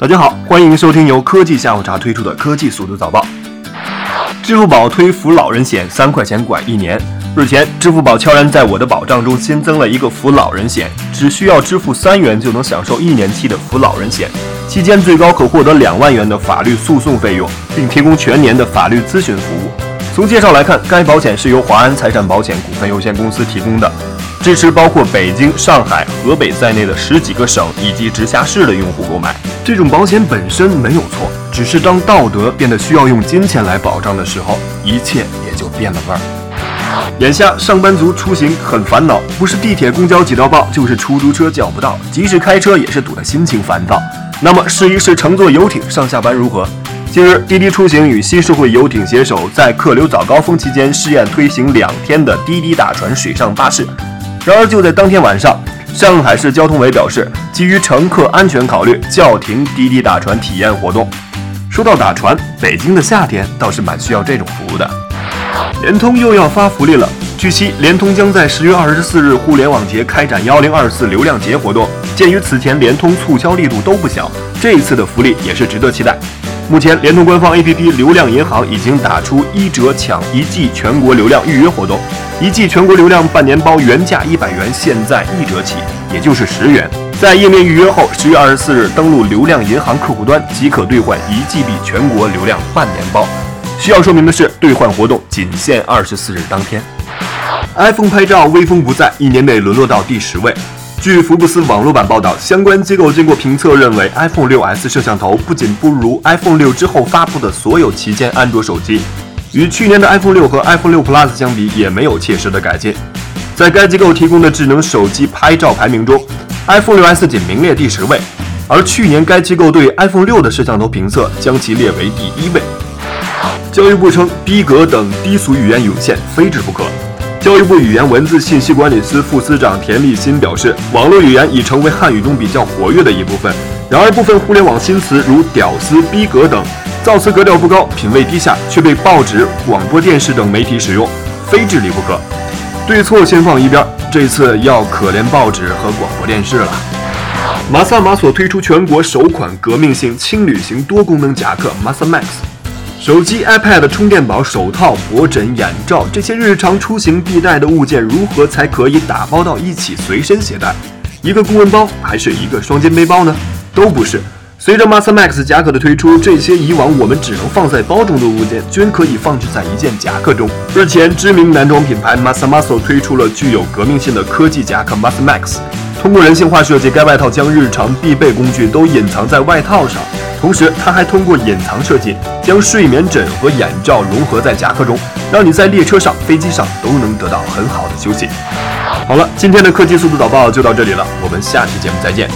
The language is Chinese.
大家好，欢迎收听由科技下午茶推出的科技速度早报。支付宝推扶老人险，三块钱管一年。日前，支付宝悄然在我的保障中新增了一个扶老人险，只需要支付三元就能享受一年期的扶老人险，期间最高可获得两万元的法律诉讼费用，并提供全年的法律咨询服务。从介绍来看，该保险是由华安财产保险股份有限公司提供的。支持包括北京、上海、河北在内的十几个省以及直辖市的用户购买这种保险本身没有错，只是当道德变得需要用金钱来保障的时候，一切也就变了味儿。眼下上班族出行很烦恼，不是地铁、公交挤到爆，就是出租车叫不到，即使开车也是堵得心情烦躁。那么试一试乘坐游艇上下班如何？近日，滴滴出行与新社会游艇携手，在客流早高峰期间试验推行两天的滴滴大船水上巴士。然而，就在当天晚上，上海市交通委表示，基于乘客安全考虑，叫停滴滴打船体验活动。说到打船，北京的夏天倒是蛮需要这种服务的。联通又要发福利了。据悉，联通将在十月二十四日互联网节开展幺零二四流量节活动。鉴于此前联通促销力度都不小，这一次的福利也是值得期待。目前，联通官方 APP 流量银行已经打出一折抢一 G 全国流量预约活动。一 G 全国流量半年包原价一百元，现在一折起，也就是十元。在页面预约后，十月二十四日登录流量银行客户端即可兑换一 GB 全国流量半年包。需要说明的是，兑换活动仅限二十四日当天。iPhone 拍照威风不再，一年内沦落到第十位。据福布斯网络版报道，相关机构经过评测认为，iPhone 6s 摄像头不仅不如 iPhone 6之后发布的所有旗舰安卓手机。与去年的 iPhone 六和 iPhone 六 Plus 相比，也没有切实的改进。在该机构提供的智能手机拍照排名中，iPhone 六 S 仅名列第十位，而去年该机构对 iPhone 六的摄像头评测将其列为第一位。教育部称，逼格等低俗语言涌现，非治不可。教育部语言文字信息管理司副司长田立新表示，网络语言已成为汉语中比较活跃的一部分，然而部分互联网新词如屌丝、逼格等。造词格调不高，品味低下，却被报纸、广播电视等媒体使用，非治理不可。对错先放一边，这次要可怜报纸和广播电视了。马萨马索推出全国首款革命性轻旅行多功能夹克 Masa Max，手机、iPad、充电宝、手套、脖枕、眼罩这些日常出行必带的物件，如何才可以打包到一起随身携带？一个公文包还是一个双肩背包呢？都不是。随着 Masa Max 夹克的推出，这些以往我们只能放在包中的物件，均可以放置在一件夹克中。日前，知名男装品牌 Masa Muscle 推出了具有革命性的科技夹克 Masa Max。通过人性化设计，该外套将日常必备工具都隐藏在外套上，同时它还通过隐藏设计，将睡眠枕和眼罩融合在夹克中，让你在列车上、飞机上都能得到很好的休息。好了，今天的科技速度导报就到这里了，我们下期节目再见。